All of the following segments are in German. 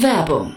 Werbung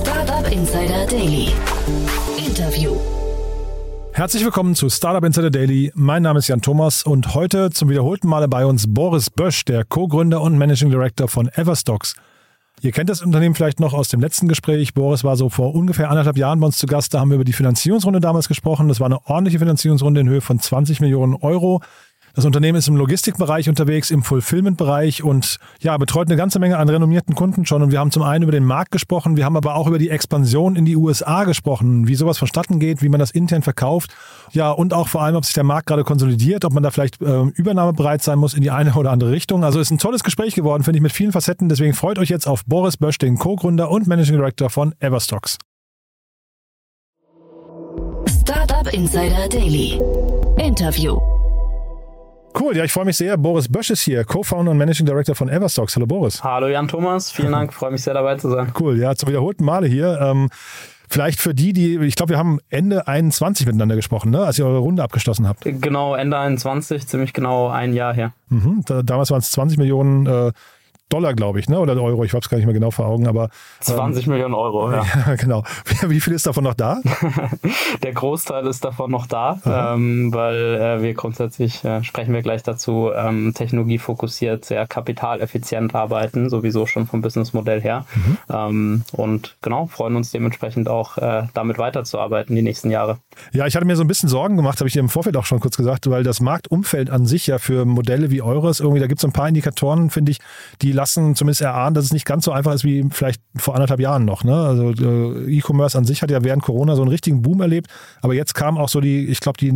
Startup Insider Daily. Interview. Herzlich willkommen zu Startup Insider Daily. Mein Name ist Jan Thomas und heute zum wiederholten Male bei uns Boris Bösch, der Co-Gründer und Managing Director von Everstocks. Ihr kennt das Unternehmen vielleicht noch aus dem letzten Gespräch. Boris war so vor ungefähr anderthalb Jahren bei uns zu Gast. Da haben wir über die Finanzierungsrunde damals gesprochen. Das war eine ordentliche Finanzierungsrunde in Höhe von 20 Millionen Euro. Das Unternehmen ist im Logistikbereich unterwegs, im Fulfillment-Bereich und ja, betreut eine ganze Menge an renommierten Kunden schon. Und wir haben zum einen über den Markt gesprochen, wir haben aber auch über die Expansion in die USA gesprochen, wie sowas vonstatten geht, wie man das intern verkauft. Ja, und auch vor allem, ob sich der Markt gerade konsolidiert, ob man da vielleicht äh, übernahmebereit sein muss in die eine oder andere Richtung. Also ist ein tolles Gespräch geworden, finde ich, mit vielen Facetten. Deswegen freut euch jetzt auf Boris Bösch, den Co-Gründer und Managing Director von Everstocks. Startup Insider Daily. Interview. Cool, ja, ich freue mich sehr. Boris Bösch ist hier, Co-Founder und Managing Director von Everstocks. Hallo Boris. Hallo Jan Thomas, vielen Dank, freue mich sehr dabei zu sein. Cool, ja, zum wiederholten Male hier. Ähm, Vielleicht für die, die, ich glaube, wir haben Ende 21 miteinander gesprochen, ne? als ihr eure Runde abgeschlossen habt. Genau, Ende 21, ziemlich genau ein Jahr her. Mhm, da, damals waren es 20 Millionen äh, Dollar, glaube ich, ne? oder Euro, ich habe es gar nicht mehr genau vor Augen, aber. 20 ähm, Millionen Euro, ja. ja. Genau. Wie viel ist davon noch da? Der Großteil ist davon noch da, ähm, weil äh, wir grundsätzlich, äh, sprechen wir gleich dazu, ähm, technologiefokussiert, sehr kapitaleffizient arbeiten, sowieso schon vom Businessmodell her. Mhm. Ähm, und genau, freuen uns dementsprechend auch, äh, damit weiterzuarbeiten die nächsten Jahre. Ja, ich hatte mir so ein bisschen Sorgen gemacht, habe ich dir im Vorfeld auch schon kurz gesagt, weil das Marktumfeld an sich ja für Modelle wie eures irgendwie, da gibt es ein paar Indikatoren, finde ich, die lassen zumindest erahnen, dass es nicht ganz so einfach ist wie vielleicht vor anderthalb Jahren noch. Ne? Also äh, E-Commerce an sich hat ja während Corona so einen richtigen Boom erlebt, aber jetzt kam auch so die, ich glaube, die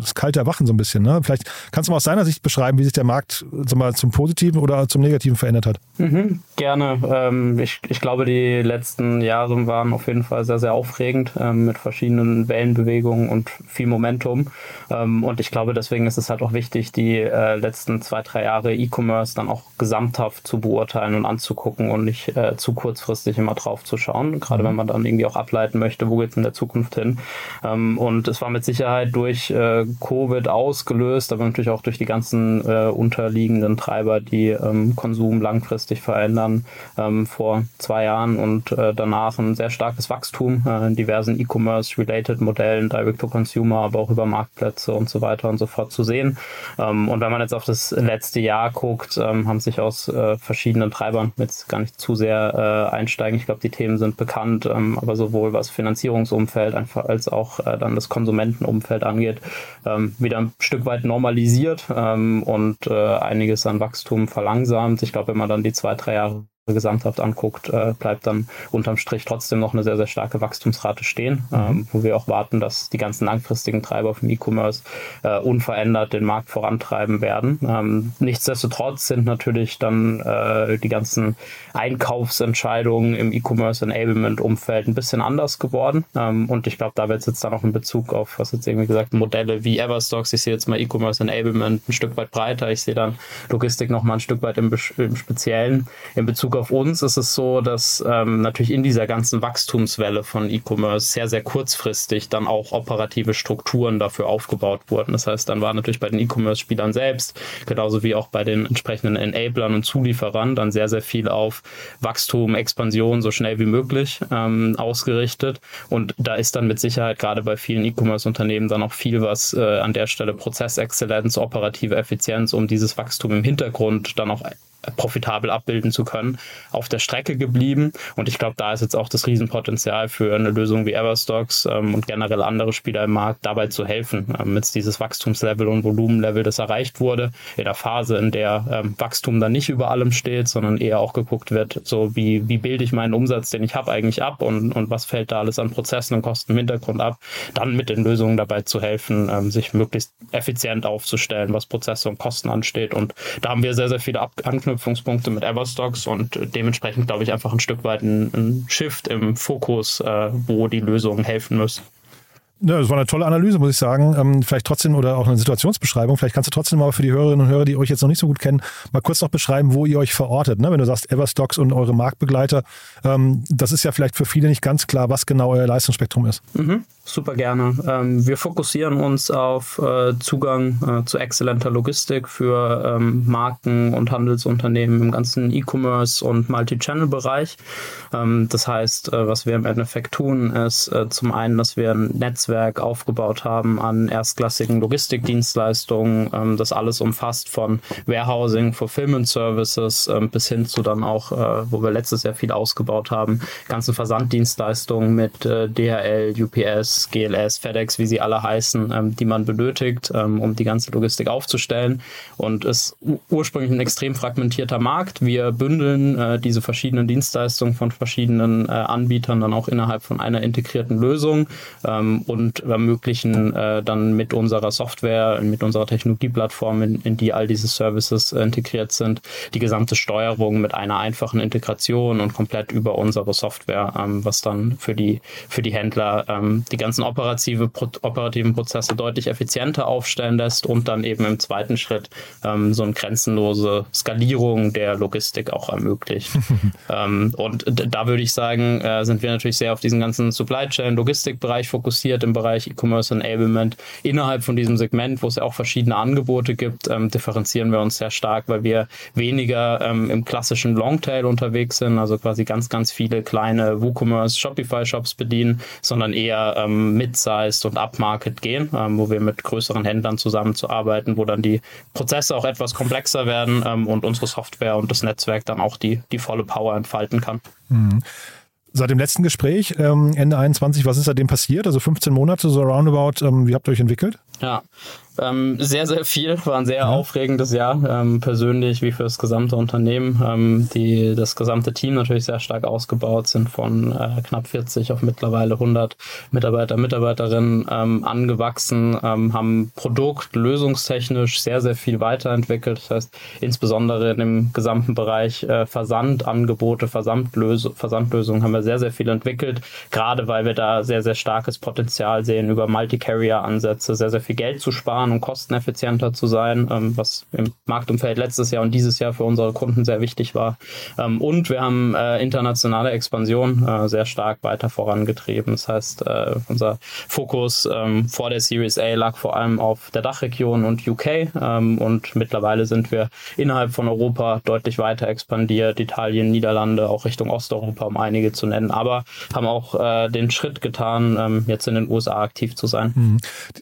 das kalte Erwachen so ein bisschen. Ne? Vielleicht kannst du mal aus deiner Sicht beschreiben, wie sich der Markt sag mal, zum Positiven oder zum Negativen verändert hat. Mhm, gerne. Ähm, ich, ich glaube, die letzten Jahre waren auf jeden Fall sehr, sehr aufregend ähm, mit verschiedenen Wellenbewegungen und viel Momentum. Ähm, und ich glaube, deswegen ist es halt auch wichtig, die äh, letzten zwei, drei Jahre E-Commerce dann auch gesamthaft ernsthaft zu beurteilen und anzugucken und nicht äh, zu kurzfristig immer drauf zu schauen. Gerade mhm. wenn man dann irgendwie auch ableiten möchte, wo geht es in der Zukunft hin. Ähm, und es war mit Sicherheit durch äh, Covid ausgelöst, aber natürlich auch durch die ganzen äh, unterliegenden Treiber, die ähm, Konsum langfristig verändern, ähm, vor zwei Jahren und äh, danach ein sehr starkes Wachstum äh, in diversen E-Commerce-related Modellen, Direct-to-Consumer, aber auch über Marktplätze und so weiter und so fort zu sehen. Ähm, und wenn man jetzt auf das letzte Jahr guckt, ähm, haben sich aus äh, verschiedenen Treibern, jetzt gar nicht zu sehr äh, einsteigen. Ich glaube, die Themen sind bekannt, ähm, aber sowohl was Finanzierungsumfeld einfach als auch äh, dann das Konsumentenumfeld angeht, ähm, wieder ein Stück weit normalisiert ähm, und äh, einiges an Wachstum verlangsamt. Ich glaube, wenn man dann die zwei, drei Jahre gesamthaft anguckt, äh, bleibt dann unterm Strich trotzdem noch eine sehr, sehr starke Wachstumsrate stehen, mhm. ähm, wo wir auch warten, dass die ganzen langfristigen Treiber vom E-Commerce äh, unverändert den Markt vorantreiben werden. Ähm, nichtsdestotrotz sind natürlich dann äh, die ganzen Einkaufsentscheidungen im E-Commerce Enablement Umfeld ein bisschen anders geworden. Ähm, und ich glaube, da wird es jetzt dann auch in Bezug auf, was jetzt irgendwie gesagt, Modelle wie Everstocks, ich sehe jetzt mal E-Commerce Enablement ein Stück weit breiter, ich sehe dann Logistik noch mal ein Stück weit im, im Speziellen in Bezug Bezug auf uns ist es so, dass ähm, natürlich in dieser ganzen Wachstumswelle von E-Commerce sehr, sehr kurzfristig dann auch operative Strukturen dafür aufgebaut wurden. Das heißt, dann war natürlich bei den E-Commerce-Spielern selbst, genauso wie auch bei den entsprechenden Enablern und Zulieferern, dann sehr, sehr viel auf Wachstum, Expansion so schnell wie möglich ähm, ausgerichtet. Und da ist dann mit Sicherheit gerade bei vielen E-Commerce-Unternehmen dann auch viel, was äh, an der Stelle Prozessexzellenz, operative Effizienz, um dieses Wachstum im Hintergrund dann auch profitabel abbilden zu können, auf der Strecke geblieben. Und ich glaube, da ist jetzt auch das Riesenpotenzial für eine Lösung wie Everstocks ähm, und generell andere Spieler im Markt dabei zu helfen, ähm, jetzt dieses Wachstumslevel und Volumenlevel, das erreicht wurde, in der Phase, in der ähm, Wachstum dann nicht über allem steht, sondern eher auch geguckt wird, so wie, wie bilde ich meinen Umsatz, den ich habe, eigentlich ab und, und was fällt da alles an Prozessen und Kosten im Hintergrund ab, dann mit den Lösungen dabei zu helfen, ähm, sich möglichst effizient aufzustellen, was Prozesse und Kosten ansteht. Und da haben wir sehr, sehr viele Ab Anknüpfungspunkte mit Everstocks und dementsprechend, glaube ich, einfach ein Stück weit ein, ein Shift im Fokus, äh, wo die Lösungen helfen müssen. Ja, das war eine tolle Analyse, muss ich sagen. Ähm, vielleicht trotzdem oder auch eine Situationsbeschreibung. Vielleicht kannst du trotzdem mal für die Hörerinnen und Hörer, die euch jetzt noch nicht so gut kennen, mal kurz noch beschreiben, wo ihr euch verortet. Ne? Wenn du sagst Everstocks und eure Marktbegleiter, ähm, das ist ja vielleicht für viele nicht ganz klar, was genau euer Leistungsspektrum ist. Mhm. Super gerne. Ähm, wir fokussieren uns auf äh, Zugang äh, zu exzellenter Logistik für ähm, Marken und Handelsunternehmen im ganzen E-Commerce und Multi-Channel-Bereich. Ähm, das heißt, äh, was wir im Endeffekt tun, ist äh, zum einen, dass wir ein Netzwerk aufgebaut haben an erstklassigen Logistikdienstleistungen. Ähm, das alles umfasst von Warehousing, Fulfillment Services ähm, bis hin zu dann auch, äh, wo wir letztes Jahr viel ausgebaut haben, ganzen Versanddienstleistungen mit äh, DHL, UPS, GLS, FedEx, wie sie alle heißen, ähm, die man benötigt, ähm, um die ganze Logistik aufzustellen. Und es ist ursprünglich ein extrem fragmentierter Markt. Wir bündeln äh, diese verschiedenen Dienstleistungen von verschiedenen äh, Anbietern dann auch innerhalb von einer integrierten Lösung ähm, und ermöglichen äh, dann mit unserer Software, mit unserer Technologieplattform, in, in die all diese Services äh, integriert sind, die gesamte Steuerung mit einer einfachen Integration und komplett über unsere Software, ähm, was dann für die, für die Händler ähm, die ganzen operative, operativen Prozesse deutlich effizienter aufstellen lässt und dann eben im zweiten Schritt ähm, so eine grenzenlose Skalierung der Logistik auch ermöglicht. ähm, und da würde ich sagen, äh, sind wir natürlich sehr auf diesen ganzen Supply Chain Logistikbereich fokussiert, im Bereich E-Commerce Enablement. Innerhalb von diesem Segment, wo es ja auch verschiedene Angebote gibt, ähm, differenzieren wir uns sehr stark, weil wir weniger ähm, im klassischen Longtail unterwegs sind, also quasi ganz, ganz viele kleine WooCommerce Shopify Shops bedienen, sondern eher ähm, Mid-Sized und Upmarket gehen, ähm, wo wir mit größeren Händlern zusammenzuarbeiten, wo dann die Prozesse auch etwas komplexer werden ähm, und unsere Software und das Netzwerk dann auch die, die volle Power entfalten kann. Mhm. Seit dem letzten Gespräch, ähm, Ende 21, was ist seitdem passiert? Also 15 Monate, so roundabout, ähm, wie habt ihr euch entwickelt? Ja, ähm, sehr, sehr viel. War ein sehr ja. aufregendes Jahr, ähm, persönlich wie für das gesamte Unternehmen. Ähm, die, das gesamte Team natürlich sehr stark ausgebaut, sind von äh, knapp 40 auf mittlerweile 100 Mitarbeiter, Mitarbeiterinnen ähm, angewachsen, ähm, haben Produkt lösungstechnisch sehr, sehr viel weiterentwickelt. Das heißt, insbesondere in dem gesamten Bereich äh, Versandangebote, Versandlös Versandlösungen haben wir sehr, sehr viel entwickelt, gerade weil wir da sehr, sehr starkes Potenzial sehen, über Multi-Carrier-Ansätze sehr, sehr viel Geld zu sparen und kosteneffizienter zu sein, ähm, was im Marktumfeld letztes Jahr und dieses Jahr für unsere Kunden sehr wichtig war. Ähm, und wir haben äh, internationale Expansion äh, sehr stark weiter vorangetrieben. Das heißt, äh, unser Fokus ähm, vor der Series A lag vor allem auf der Dachregion und UK ähm, und mittlerweile sind wir innerhalb von Europa deutlich weiter expandiert, Italien, Niederlande, auch Richtung Osteuropa, um einige zu nennen, aber haben auch äh, den Schritt getan, ähm, jetzt in den USA aktiv zu sein. Mhm.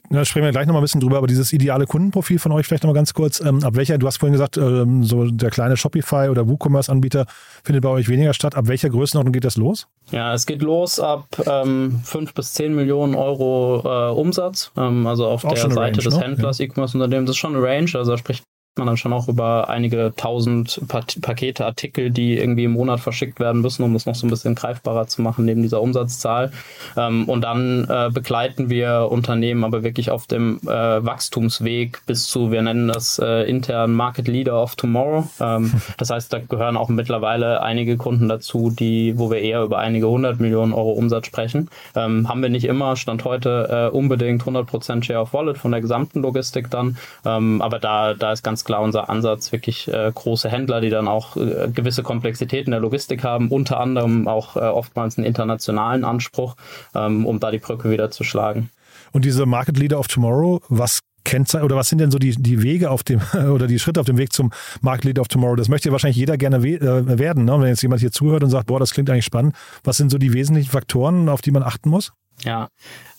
Da sprechen wir gleich nochmal ein bisschen drüber, aber dieses ideale Kundenprofil von euch vielleicht nochmal ganz kurz. Ähm, ab welcher, du hast vorhin gesagt, ähm, so der kleine Shopify oder WooCommerce-Anbieter findet bei euch weniger statt. Ab welcher Größenordnung geht das los? Ja, es geht los ab ähm, 5 bis 10 Millionen Euro äh, Umsatz. Ähm, also auf Auch der Seite Range, des ne? Händlers, ja. E-Commerce-Unternehmens. Das ist schon eine Range. Also da spricht man dann schon auch über einige tausend Pakete, Artikel, die irgendwie im Monat verschickt werden müssen, um das noch so ein bisschen greifbarer zu machen neben dieser Umsatzzahl. Ähm, und dann äh, begleiten wir Unternehmen aber wirklich auf dem äh, Wachstumsweg bis zu, wir nennen das äh, intern Market Leader of Tomorrow. Ähm, das heißt, da gehören auch mittlerweile einige Kunden dazu, die, wo wir eher über einige hundert Millionen Euro Umsatz sprechen. Ähm, haben wir nicht immer, Stand heute unbedingt 100% Share of Wallet von der gesamten Logistik dann. aber da, da ist ganz klar unser Ansatz, wirklich äh, große Händler, die dann auch äh, gewisse Komplexitäten der Logistik haben, unter anderem auch äh, oftmals einen internationalen Anspruch, ähm, um da die Brücke wieder zu schlagen. Und diese Market Leader of Tomorrow, was Kennzeichen oder was sind denn so die, die Wege auf dem oder die Schritte auf dem Weg zum Market Leader of Tomorrow? Das möchte ja wahrscheinlich jeder gerne äh, werden. Ne? Wenn jetzt jemand hier zuhört und sagt, boah, das klingt eigentlich spannend, was sind so die wesentlichen Faktoren, auf die man achten muss? Ja,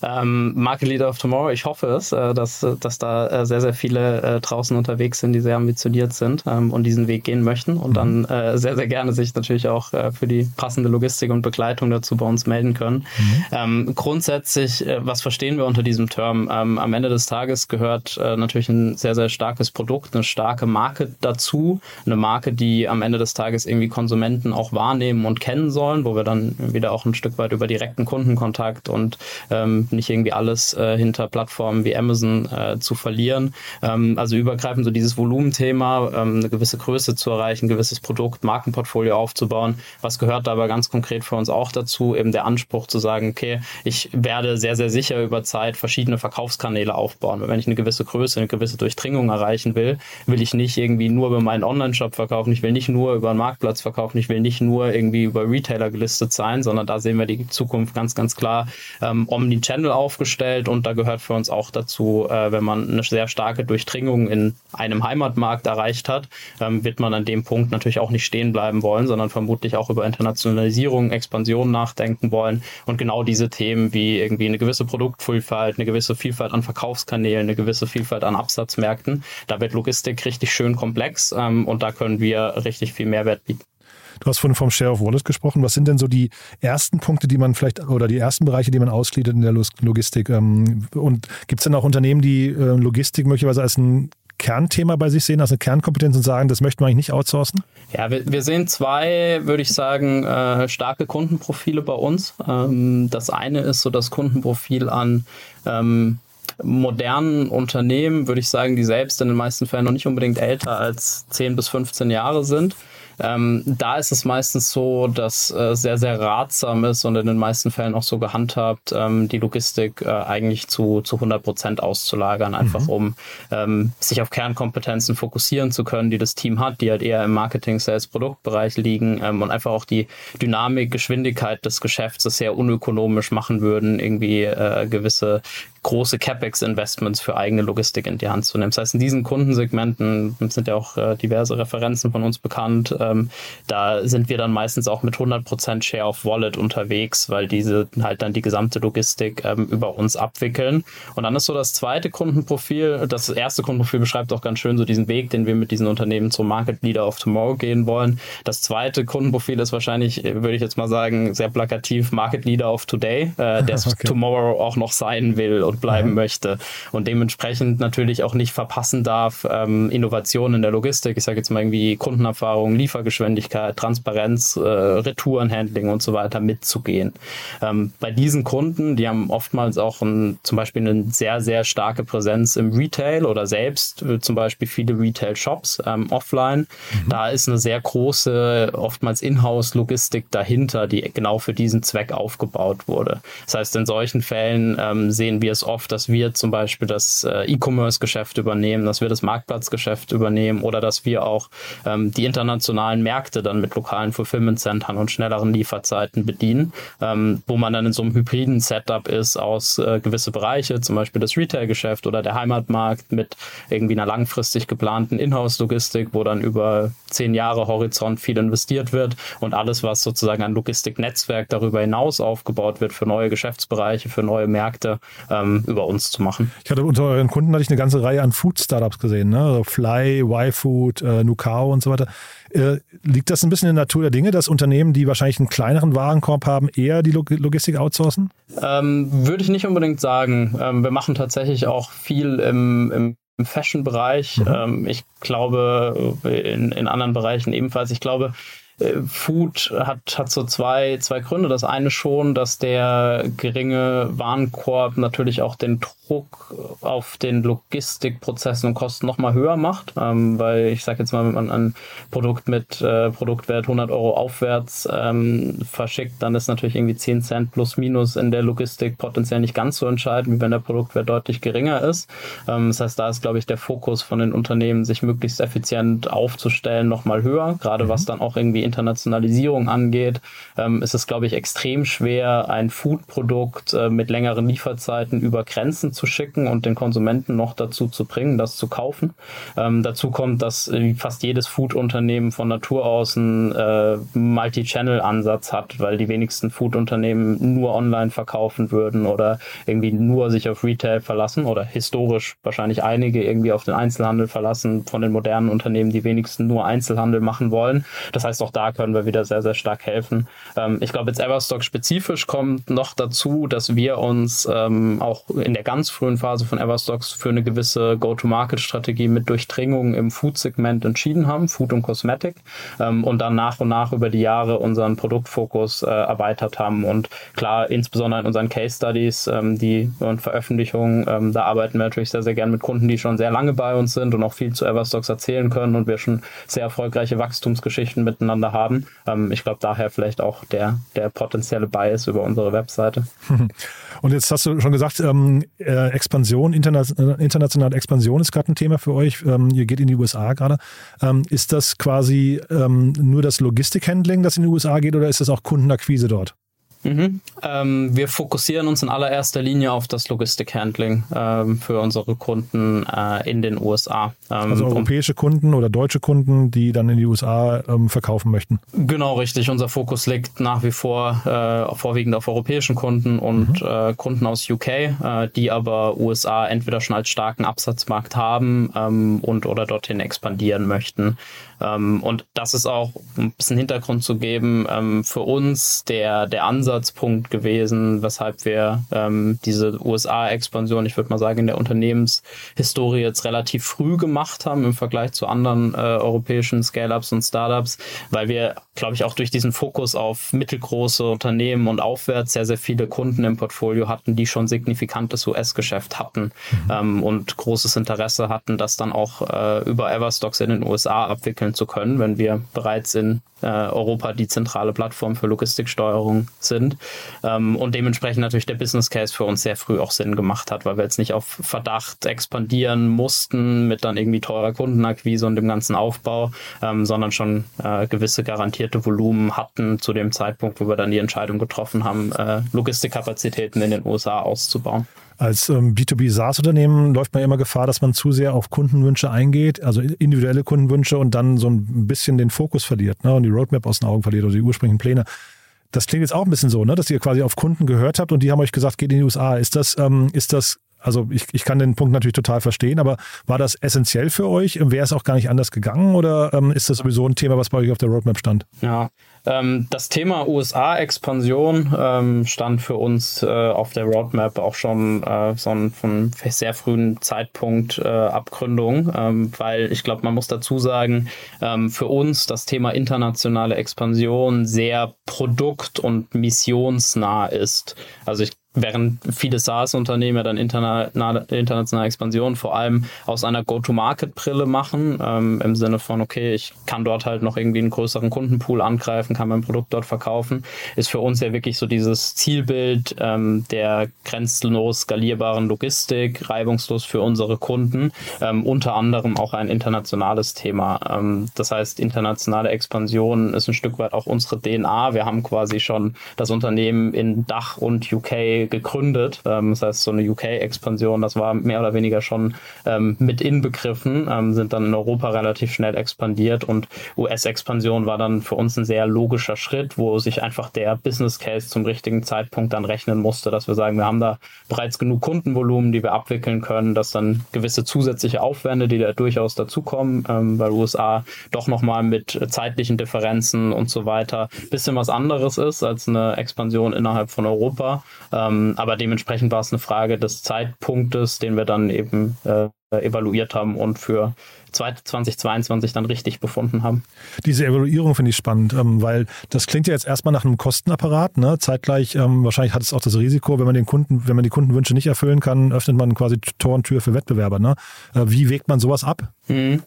ähm, Market Leader of Tomorrow, ich hoffe es, äh, dass, dass da äh, sehr, sehr viele äh, draußen unterwegs sind, die sehr ambitioniert sind ähm, und diesen Weg gehen möchten und dann äh, sehr, sehr gerne sich natürlich auch äh, für die passende Logistik und Begleitung dazu bei uns melden können. Mhm. Ähm, grundsätzlich, äh, was verstehen wir unter diesem Term? Ähm, am Ende des Tages gehört natürlich ein sehr, sehr starkes Produkt, eine starke Marke dazu, eine Marke, die am Ende des Tages irgendwie Konsumenten auch wahrnehmen und kennen sollen, wo wir dann wieder auch ein Stück weit über direkten Kundenkontakt und ähm, nicht irgendwie alles äh, hinter Plattformen wie Amazon äh, zu verlieren. Ähm, also übergreifend so dieses Volumenthema, ähm, eine gewisse Größe zu erreichen, gewisses Produkt, Markenportfolio aufzubauen. Was gehört aber ganz konkret für uns auch dazu? Eben der Anspruch zu sagen, okay, ich werde sehr, sehr sicher über Zeit verschiedene Verkaufskanäle aufbauen. Wenn ich eine gewisse Größe, eine gewisse Durchdringung erreichen will, will ich nicht irgendwie nur über meinen Online-Shop verkaufen, ich will nicht nur über einen Marktplatz verkaufen, ich will nicht nur irgendwie über Retailer gelistet sein, sondern da sehen wir die Zukunft ganz, ganz klar ähm, Omnichannel Channel aufgestellt und da gehört für uns auch dazu, äh, wenn man eine sehr starke Durchdringung in einem Heimatmarkt erreicht hat, ähm, wird man an dem Punkt natürlich auch nicht stehen bleiben wollen, sondern vermutlich auch über Internationalisierung, Expansion nachdenken wollen und genau diese Themen wie irgendwie eine gewisse Produktvielfalt, eine gewisse Vielfalt an Verkaufskanälen, eine gewisse Vielfalt an Absatzmärkten, da wird Logistik richtig schön komplex ähm, und da können wir richtig viel Mehrwert bieten. Du hast vorhin vom Share of Wallet gesprochen. Was sind denn so die ersten Punkte, die man vielleicht oder die ersten Bereiche, die man ausgliedert in der Logistik? Ähm, und gibt es denn auch Unternehmen, die äh, Logistik möglicherweise als ein Kernthema bei sich sehen, als eine Kernkompetenz und sagen, das möchten wir eigentlich nicht outsourcen? Ja, wir, wir sehen zwei, würde ich sagen, äh, starke Kundenprofile bei uns. Ähm, das eine ist so das Kundenprofil an ähm, modernen Unternehmen, würde ich sagen, die selbst in den meisten Fällen noch nicht unbedingt älter als 10 bis 15 Jahre sind ähm, da ist es meistens so, dass äh, sehr, sehr ratsam ist und in den meisten Fällen auch so gehandhabt, ähm, die Logistik äh, eigentlich zu, zu 100 Prozent auszulagern, einfach mhm. um ähm, sich auf Kernkompetenzen fokussieren zu können, die das Team hat, die halt eher im Marketing, Sales, Produktbereich liegen ähm, und einfach auch die Dynamik, Geschwindigkeit des Geschäfts sehr unökonomisch machen würden, irgendwie äh, gewisse große CapEx-Investments für eigene Logistik in die Hand zu nehmen. Das heißt, in diesen Kundensegmenten sind ja auch äh, diverse Referenzen von uns bekannt. Ähm, da sind wir dann meistens auch mit 100% Share of Wallet unterwegs, weil diese halt dann die gesamte Logistik ähm, über uns abwickeln. Und dann ist so das zweite Kundenprofil, das erste Kundenprofil beschreibt auch ganz schön so diesen Weg, den wir mit diesen Unternehmen zum Market Leader of Tomorrow gehen wollen. Das zweite Kundenprofil ist wahrscheinlich, würde ich jetzt mal sagen, sehr plakativ Market Leader of Today, äh, der okay. Tomorrow auch noch sein will und bleiben mhm. möchte und dementsprechend natürlich auch nicht verpassen darf, ähm, Innovationen in der Logistik, ich sage jetzt mal irgendwie Kundenerfahrung, Liefergeschwindigkeit, Transparenz, äh, Retourenhandling und so weiter mitzugehen. Ähm, bei diesen Kunden, die haben oftmals auch ein, zum Beispiel eine sehr, sehr starke Präsenz im Retail oder selbst äh, zum Beispiel viele Retail-Shops ähm, offline. Mhm. Da ist eine sehr große, oftmals Inhouse-Logistik dahinter, die genau für diesen Zweck aufgebaut wurde. Das heißt, in solchen Fällen ähm, sehen wir es oft, dass wir zum Beispiel das äh, E-Commerce-Geschäft übernehmen, dass wir das Marktplatzgeschäft übernehmen oder dass wir auch ähm, die internationalen Märkte dann mit lokalen Fulfillment-Centern und schnelleren Lieferzeiten bedienen, ähm, wo man dann in so einem hybriden Setup ist aus äh, gewisse Bereiche, zum Beispiel das Retail-Geschäft oder der Heimatmarkt mit irgendwie einer langfristig geplanten Inhouse-Logistik, wo dann über zehn Jahre Horizont viel investiert wird und alles, was sozusagen ein Logistiknetzwerk darüber hinaus aufgebaut wird für neue Geschäftsbereiche, für neue Märkte, ähm, über uns zu machen. Ich hatte unter euren Kunden hatte ich eine ganze Reihe an Food-Startups gesehen, ne? Also Fly, Y-Food, äh, Nukao und so weiter. Äh, liegt das ein bisschen in der Natur der Dinge, dass Unternehmen, die wahrscheinlich einen kleineren Warenkorb haben, eher die Log Logistik outsourcen? Ähm, würde ich nicht unbedingt sagen. Ähm, wir machen tatsächlich auch viel im, im im Fashion-Bereich. Mhm. Ähm, ich glaube, in, in anderen Bereichen ebenfalls. Ich glaube, äh, Food hat, hat so zwei, zwei Gründe. Das eine schon, dass der geringe Warenkorb natürlich auch den Druck auf den Logistikprozessen und Kosten nochmal höher macht, ähm, weil ich sage jetzt mal, wenn man ein Produkt mit äh, Produktwert 100 Euro aufwärts ähm, verschickt, dann ist natürlich irgendwie 10 Cent plus minus in der Logistik potenziell nicht ganz so entscheidend, wie wenn der Produktwert deutlich geringer ist. Ähm, das heißt, da ist, glaube ich, der Fokus von den Unternehmen, sich möglichst effizient aufzustellen, nochmal höher, gerade mhm. was dann auch irgendwie Internationalisierung angeht, ähm, ist es, glaube ich, extrem schwer, ein Food-Produkt äh, mit längeren Lieferzeiten über Grenzen zu schicken und den Konsumenten noch dazu zu bringen, das zu kaufen. Ähm, dazu kommt, dass äh, fast jedes Food-Unternehmen von Natur aus einen äh, Multi-Channel-Ansatz hat, weil die wenigsten Food-Unternehmen nur online verkaufen würden oder irgendwie nur sich auf Retail verlassen oder historisch wahrscheinlich einige irgendwie auf den Einzelhandel verlassen von den modernen Unternehmen, die wenigsten nur Einzelhandel machen wollen. Das heißt, auch da können wir wieder sehr, sehr stark helfen. Ähm, ich glaube, jetzt Everstock spezifisch kommt noch dazu, dass wir uns ähm, auch in der ganz frühen Phase von Everstocks für eine gewisse Go-to-Market-Strategie mit Durchdringung im Food-Segment entschieden haben, Food und Cosmetic, ähm, und dann nach und nach über die Jahre unseren Produktfokus äh, erweitert haben. Und klar, insbesondere in unseren Case Studies, ähm, die und Veröffentlichungen, ähm, da arbeiten wir natürlich sehr, sehr gern mit Kunden, die schon sehr lange bei uns sind und auch viel zu Everstocks erzählen können und wir schon sehr erfolgreiche Wachstumsgeschichten miteinander haben. Ähm, ich glaube, daher vielleicht auch der, der potenzielle Bias über unsere Webseite. Und jetzt hast du schon gesagt, ähm, äh, Expansion, interna internationale Expansion ist gerade ein Thema für euch. Ähm, ihr geht in die USA gerade. Ähm, ist das quasi ähm, nur das Logistikhandling, das in die USA geht, oder ist das auch Kundenakquise dort? Mhm. Ähm, wir fokussieren uns in allererster Linie auf das Logistikhandling ähm, für unsere Kunden äh, in den USA. Ähm, also europäische Kunden oder deutsche Kunden, die dann in die USA ähm, verkaufen möchten. Genau, richtig. Unser Fokus liegt nach wie vor äh, vorwiegend auf europäischen Kunden und mhm. äh, Kunden aus UK, äh, die aber USA entweder schon als starken Absatzmarkt haben ähm, und oder dorthin expandieren möchten. Ähm, und das ist auch ein bisschen Hintergrund zu geben ähm, für uns der, der Ansatzpunkt gewesen, weshalb wir ähm, diese USA-Expansion, ich würde mal sagen, in der Unternehmenshistorie jetzt relativ früh gemacht haben im Vergleich zu anderen äh, europäischen Scale-Ups und Startups, weil wir, glaube ich, auch durch diesen Fokus auf mittelgroße Unternehmen und aufwärts sehr, sehr viele Kunden im Portfolio hatten, die schon signifikantes US-Geschäft hatten mhm. und großes Interesse hatten, das dann auch äh, über Everstocks in den USA abwickeln zu können, wenn wir bereits in äh, Europa die zentrale Plattform für Logistiksteuerung sind. Ähm, und dementsprechend natürlich der Business Case für uns sehr früh auch Sinn gemacht hat, weil wir jetzt nicht auf Verdacht expandieren mussten mit dann irgendwie teurer Kundenakquise und dem ganzen Aufbau, ähm, sondern schon äh, gewisse garantierte Volumen hatten zu dem Zeitpunkt, wo wir dann die Entscheidung getroffen haben, äh, Logistikkapazitäten in den USA auszubauen. Als ähm, B2B SaaS-Unternehmen läuft man immer Gefahr, dass man zu sehr auf Kundenwünsche eingeht, also individuelle Kundenwünsche und dann so ein bisschen den Fokus verliert ne, und die Roadmap aus den Augen verliert oder die ursprünglichen Pläne. Das klingt jetzt auch ein bisschen so, ne, dass ihr quasi auf Kunden gehört habt und die haben euch gesagt, geht in die USA. Ist das, ähm, ist das also ich, ich kann den Punkt natürlich total verstehen, aber war das essentiell für euch? Wäre es auch gar nicht anders gegangen oder ähm, ist das sowieso ein Thema, was bei euch auf der Roadmap stand? Ja, ähm, das Thema USA-Expansion ähm, stand für uns äh, auf der Roadmap auch schon äh, so ein, von sehr frühen Zeitpunkt äh, Abgründung, ähm, weil ich glaube, man muss dazu sagen, ähm, für uns das Thema internationale Expansion sehr produkt- und missionsnah ist. Also ich während viele SaaS-Unternehmen ja dann internationale, internationale Expansion vor allem aus einer Go-to-Market-Brille machen, ähm, im Sinne von, okay, ich kann dort halt noch irgendwie einen größeren Kundenpool angreifen, kann mein Produkt dort verkaufen, ist für uns ja wirklich so dieses Zielbild ähm, der grenzenlos skalierbaren Logistik, reibungslos für unsere Kunden, ähm, unter anderem auch ein internationales Thema. Ähm, das heißt, internationale Expansion ist ein Stück weit auch unsere DNA. Wir haben quasi schon das Unternehmen in Dach und UK gegründet. Ähm, das heißt, so eine UK-Expansion, das war mehr oder weniger schon ähm, mit inbegriffen, ähm, sind dann in Europa relativ schnell expandiert und US-Expansion war dann für uns ein sehr logischer Schritt, wo sich einfach der Business Case zum richtigen Zeitpunkt dann rechnen musste, dass wir sagen, wir haben da bereits genug Kundenvolumen, die wir abwickeln können, dass dann gewisse zusätzliche Aufwände, die da durchaus dazukommen, ähm, weil USA doch nochmal mit zeitlichen Differenzen und so weiter bisschen was anderes ist als eine Expansion innerhalb von Europa. Ähm, ähm, aber dementsprechend war es eine Frage des Zeitpunktes, den wir dann eben äh, evaluiert haben und für 2022 dann richtig befunden haben. Diese Evaluierung finde ich spannend, ähm, weil das klingt ja jetzt erstmal nach einem Kostenapparat. Ne? Zeitgleich ähm, wahrscheinlich hat es auch das Risiko, wenn man den Kunden, wenn man die Kundenwünsche nicht erfüllen kann, öffnet man quasi Tor und Tür für Wettbewerber. Ne? Äh, wie wägt man sowas ab? Mhm.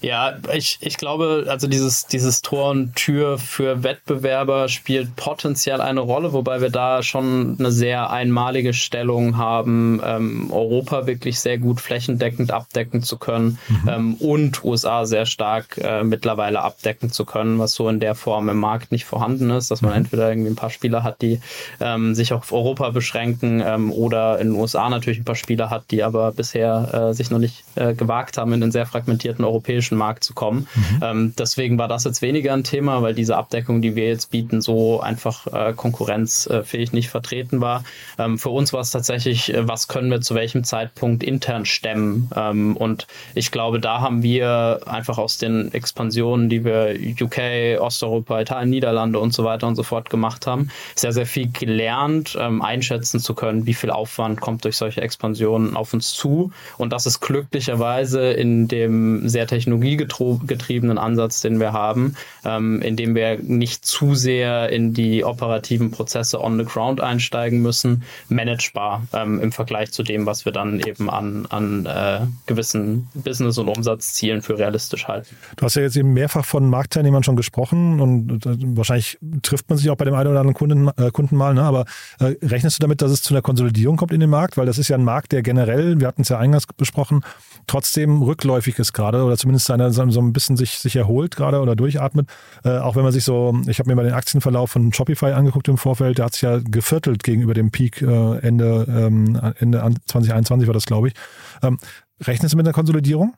Ja, ich, ich glaube, also dieses, dieses Tor und Tür für Wettbewerber spielt potenziell eine Rolle, wobei wir da schon eine sehr einmalige Stellung haben, ähm, Europa wirklich sehr gut flächendeckend abdecken zu können, mhm. ähm, und USA sehr stark äh, mittlerweile abdecken zu können, was so in der Form im Markt nicht vorhanden ist, dass man mhm. entweder irgendwie ein paar Spieler hat, die ähm, sich auf Europa beschränken ähm, oder in den USA natürlich ein paar Spieler hat, die aber bisher äh, sich noch nicht äh, gewagt haben, in den sehr fragmentierten europäischen Markt zu kommen. Mhm. Ähm, deswegen war das jetzt weniger ein Thema, weil diese Abdeckung, die wir jetzt bieten, so einfach äh, konkurrenzfähig nicht vertreten war. Ähm, für uns war es tatsächlich, äh, was können wir zu welchem Zeitpunkt intern stemmen? Ähm, und ich glaube, da haben wir einfach aus den Expansionen, die wir UK, Osteuropa, Italien, Niederlande und so weiter und so fort gemacht haben, sehr, sehr viel gelernt, ähm, einschätzen zu können, wie viel Aufwand kommt durch solche Expansionen auf uns zu. Und das ist glücklicherweise in dem sehr technologiegetriebenen Ansatz, den wir haben, ähm, indem wir nicht zu sehr in die operativen Prozesse on the ground einsteigen müssen, managebar ähm, im Vergleich zu dem, was wir dann eben an, an äh, gewissen Business- und Umsatzzielen für realistisch halten. Du hast ja jetzt eben mehrfach von Marktteilnehmern schon gesprochen und äh, wahrscheinlich trifft man sich auch bei dem einen oder anderen Kunden, äh, Kunden mal, ne? aber äh, rechnest du damit, dass es zu einer Konsolidierung kommt in dem Markt? Weil das ist ja ein Markt, der generell, wir hatten es ja eingangs besprochen, trotzdem rückläufig ist gerade oder zumindest seine, so ein bisschen sich, sich erholt gerade oder durchatmet. Äh, auch wenn man sich so, ich habe mir mal den Aktienverlauf von Shopify angeguckt im Vorfeld, der hat sich ja geviertelt gegenüber dem Peak äh, Ende, ähm, Ende 2021 war das, glaube ich. Ähm, rechnest du mit einer Konsolidierung?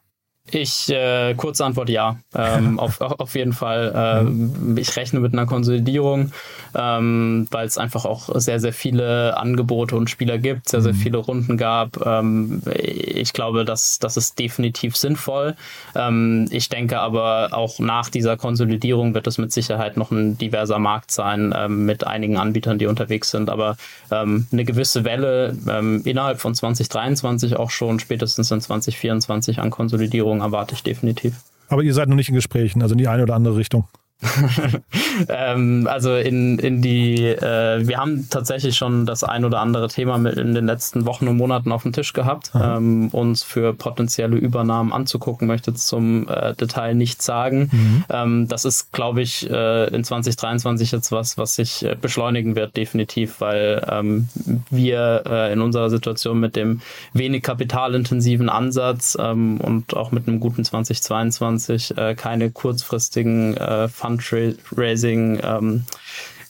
Ich, äh, kurze Antwort ja, ähm, auf, auf jeden Fall. Ähm, ich rechne mit einer Konsolidierung, ähm, weil es einfach auch sehr, sehr viele Angebote und Spieler gibt, sehr, sehr mhm. viele Runden gab. Ähm, ich glaube, dass das ist definitiv sinnvoll. Ähm, ich denke aber auch nach dieser Konsolidierung wird es mit Sicherheit noch ein diverser Markt sein ähm, mit einigen Anbietern, die unterwegs sind. Aber eine gewisse Welle innerhalb von 2023 auch schon, spätestens in 2024 an Konsolidierung Veränderung erwarte ich definitiv. Aber ihr seid noch nicht in Gesprächen, also in die eine oder andere Richtung. ähm, also in, in die, äh, wir haben tatsächlich schon das ein oder andere Thema mit in den letzten Wochen und Monaten auf dem Tisch gehabt, ähm, uns für potenzielle Übernahmen anzugucken, möchte zum äh, Detail nichts sagen. Mhm. Ähm, das ist, glaube ich, äh, in 2023 jetzt was, was sich äh, beschleunigen wird, definitiv, weil ähm, wir äh, in unserer Situation mit dem wenig kapitalintensiven Ansatz ähm, und auch mit einem guten 2022 äh, keine kurzfristigen äh, Fundraising ähm,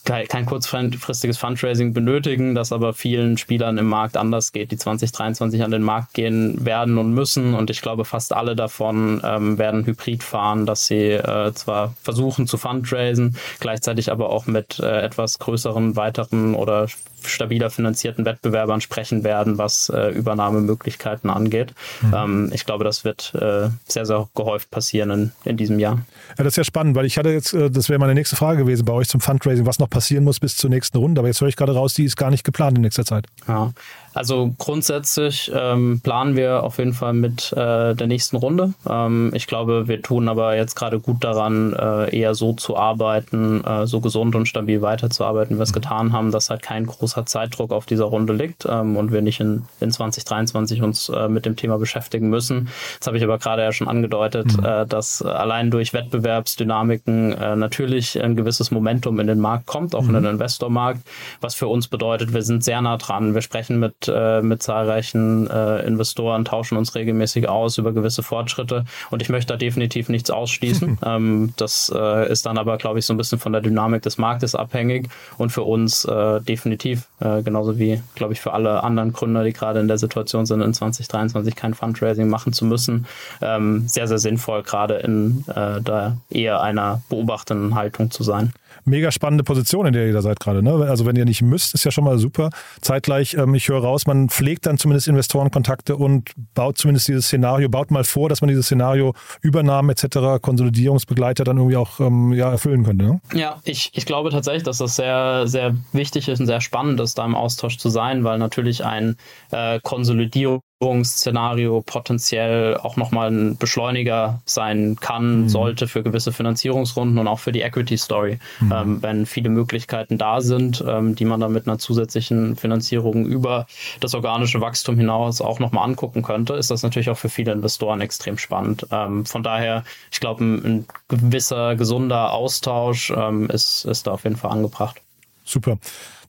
kein kurzfristiges Fundraising benötigen, das aber vielen Spielern im Markt anders geht, die 2023 an den Markt gehen werden und müssen. Und ich glaube, fast alle davon ähm, werden Hybrid fahren, dass sie äh, zwar versuchen zu fundraisen, gleichzeitig aber auch mit äh, etwas größeren, weiteren oder stabiler finanzierten Wettbewerbern sprechen werden, was äh, Übernahmemöglichkeiten angeht. Mhm. Ähm, ich glaube, das wird äh, sehr, sehr gehäuft passieren in, in diesem Jahr. Ja, das ist ja spannend, weil ich hatte jetzt, äh, das wäre meine nächste Frage gewesen bei euch zum Fundraising, was noch passieren muss bis zur nächsten Runde. Aber jetzt höre ich gerade raus, die ist gar nicht geplant in nächster Zeit. Ja, also grundsätzlich ähm, planen wir auf jeden Fall mit äh, der nächsten Runde. Ähm, ich glaube, wir tun aber jetzt gerade gut daran, äh, eher so zu arbeiten, äh, so gesund und stabil weiterzuarbeiten, wie wir es mhm. getan haben, dass halt kein großer Zeitdruck auf dieser Runde liegt ähm, und wir nicht in, in 2023 uns äh, mit dem Thema beschäftigen müssen. Jetzt habe ich aber gerade ja schon angedeutet, mhm. äh, dass allein durch Wettbewerbsdynamiken äh, natürlich ein gewisses Momentum in den Markt kommt, auch mhm. in den Investormarkt, was für uns bedeutet, wir sind sehr nah dran. Wir sprechen mit äh, mit zahlreichen äh, Investoren, tauschen uns regelmäßig aus über gewisse Fortschritte. Und ich möchte da definitiv nichts ausschließen. ähm, das äh, ist dann aber, glaube ich, so ein bisschen von der Dynamik des Marktes abhängig und für uns äh, definitiv, äh, genauso wie, glaube ich, für alle anderen Gründer, die gerade in der Situation sind, in 2023 kein Fundraising machen zu müssen, ähm, sehr, sehr sinnvoll, gerade in äh, da eher einer beobachtenden Haltung zu sein mega spannende Position, in der ihr da seid gerade. Ne? Also wenn ihr nicht müsst, ist ja schon mal super. Zeitgleich, ähm, ich höre raus, man pflegt dann zumindest Investorenkontakte und baut zumindest dieses Szenario, baut mal vor, dass man dieses Szenario Übernahmen etc., Konsolidierungsbegleiter dann irgendwie auch ähm, ja, erfüllen könnte. Ne? Ja, ich, ich glaube tatsächlich, dass das sehr, sehr wichtig ist und sehr spannend ist, da im Austausch zu sein, weil natürlich ein äh, Konsolidierung Szenario potenziell auch nochmal ein Beschleuniger sein kann, mhm. sollte für gewisse Finanzierungsrunden und auch für die Equity Story. Mhm. Ähm, wenn viele Möglichkeiten da sind, ähm, die man dann mit einer zusätzlichen Finanzierung über das organische Wachstum hinaus auch nochmal angucken könnte, ist das natürlich auch für viele Investoren extrem spannend. Ähm, von daher, ich glaube, ein, ein, gewisser, gesunder Austausch ähm, ist, ist da auf jeden Fall angebracht. Super.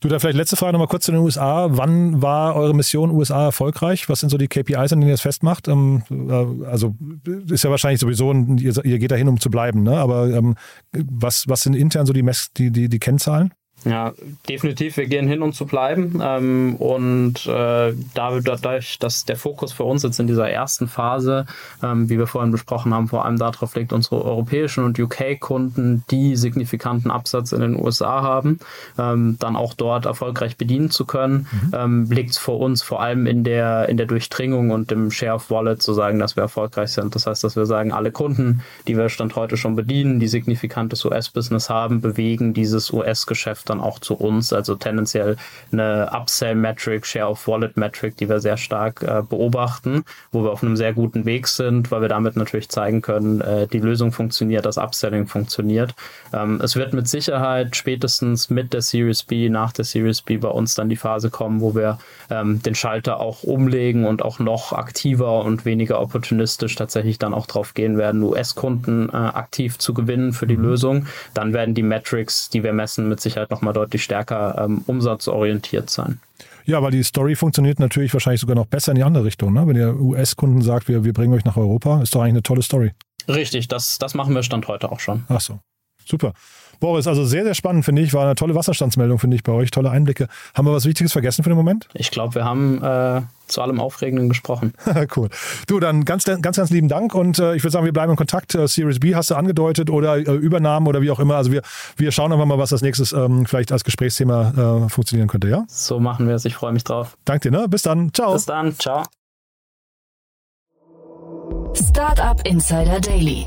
Du, da vielleicht letzte Frage nochmal kurz zu den USA. Wann war eure Mission USA erfolgreich? Was sind so die KPIs, an denen ihr das festmacht? Ähm, äh, also ist ja wahrscheinlich sowieso, ihr, ihr geht dahin, um zu bleiben, ne? aber ähm, was, was sind intern so die, Mess, die, die, die Kennzahlen? Ja, definitiv. Wir gehen hin, um zu bleiben. Ähm, und äh, dadurch, dass der Fokus für uns jetzt in dieser ersten Phase, ähm, wie wir vorhin besprochen haben, vor allem darauf liegt, unsere europäischen und UK-Kunden, die signifikanten Absatz in den USA haben, ähm, dann auch dort erfolgreich bedienen zu können, mhm. ähm, liegt es für uns vor allem in der, in der Durchdringung und dem Share of Wallet zu sagen, dass wir erfolgreich sind. Das heißt, dass wir sagen, alle Kunden, die wir Stand heute schon bedienen, die signifikantes US-Business haben, bewegen dieses US-Geschäft dann auch zu uns. Also tendenziell eine Upsell-Metric, Share of Wallet-Metric, die wir sehr stark äh, beobachten, wo wir auf einem sehr guten Weg sind, weil wir damit natürlich zeigen können, äh, die Lösung funktioniert, das Upselling funktioniert. Ähm, es wird mit Sicherheit spätestens mit der Series B, nach der Series B bei uns dann die Phase kommen, wo wir ähm, den Schalter auch umlegen und auch noch aktiver und weniger opportunistisch tatsächlich dann auch drauf gehen werden, US-Kunden äh, aktiv zu gewinnen für die mhm. Lösung. Dann werden die Metrics, die wir messen, mit Sicherheit nochmal deutlich stärker ähm, umsatzorientiert sein. Ja, weil die Story funktioniert natürlich wahrscheinlich sogar noch besser in die andere Richtung. Ne? Wenn ihr US-Kunden sagt, wir, wir bringen euch nach Europa, ist doch eigentlich eine tolle Story. Richtig, das, das machen wir Stand heute auch schon. Ach so, super. Boris, also sehr, sehr spannend, finde ich. War eine tolle Wasserstandsmeldung, finde ich, bei euch. Tolle Einblicke. Haben wir was Wichtiges vergessen für den Moment? Ich glaube, wir haben äh, zu allem Aufregenden gesprochen. cool. Du, dann ganz, ganz, ganz lieben Dank und äh, ich würde sagen, wir bleiben in Kontakt. Äh, Series B hast du angedeutet oder äh, Übernahmen oder wie auch immer. Also wir, wir schauen einfach mal, was als nächstes ähm, vielleicht als Gesprächsthema äh, funktionieren könnte, ja? So machen wir es. Ich freue mich drauf. Danke dir, ne? Bis dann. Ciao. Bis dann. Ciao. Startup Insider Daily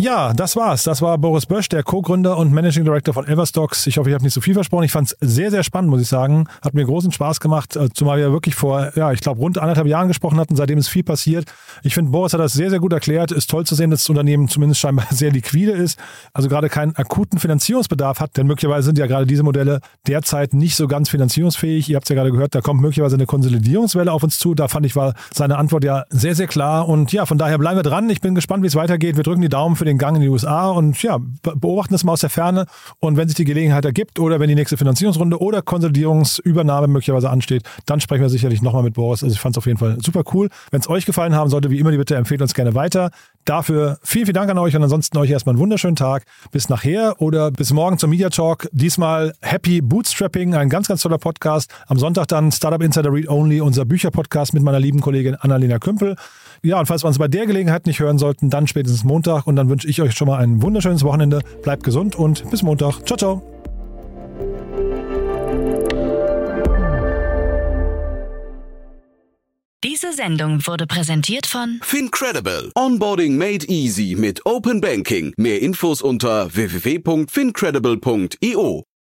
Ja, das war's. Das war Boris Bösch, der Co-Gründer und Managing Director von Everstocks. Ich hoffe, ich habe nicht zu so viel versprochen. Ich fand es sehr, sehr spannend, muss ich sagen. Hat mir großen Spaß gemacht, äh, zumal wir wirklich vor, ja, ich glaube, rund anderthalb Jahren gesprochen hatten. Seitdem ist viel passiert. Ich finde, Boris hat das sehr, sehr gut erklärt. Ist toll zu sehen, dass das Unternehmen zumindest scheinbar sehr liquide ist. Also gerade keinen akuten Finanzierungsbedarf hat, denn möglicherweise sind ja gerade diese Modelle derzeit nicht so ganz finanzierungsfähig. Ihr habt es ja gerade gehört, da kommt möglicherweise eine Konsolidierungswelle auf uns zu. Da fand ich, war seine Antwort ja sehr, sehr klar. Und ja, von daher bleiben wir dran. Ich bin gespannt, wie es weitergeht. Wir drücken die Daumen für den Gang in die USA und ja, beobachten das mal aus der Ferne. Und wenn sich die Gelegenheit ergibt oder wenn die nächste Finanzierungsrunde oder Konsolidierungsübernahme möglicherweise ansteht, dann sprechen wir sicherlich nochmal mit Boris. Also ich fand es auf jeden Fall super cool. Wenn es euch gefallen haben sollte, wie immer die Bitte, empfehlt uns gerne weiter. Dafür vielen, vielen Dank an euch und ansonsten euch erstmal einen wunderschönen Tag. Bis nachher oder bis morgen zum Media Talk. Diesmal Happy Bootstrapping, ein ganz, ganz toller Podcast. Am Sonntag dann Startup Insider Read Only, unser Bücherpodcast mit meiner lieben Kollegin Annalena Kümpel. Ja, und falls wir uns bei der Gelegenheit nicht hören sollten, dann spätestens Montag. Und dann wünsche ich euch schon mal ein wunderschönes Wochenende. Bleibt gesund und bis Montag. Ciao, ciao. Diese Sendung wurde präsentiert von Fincredible. Onboarding made easy mit Open Banking. Mehr Infos unter www.fincredible.io.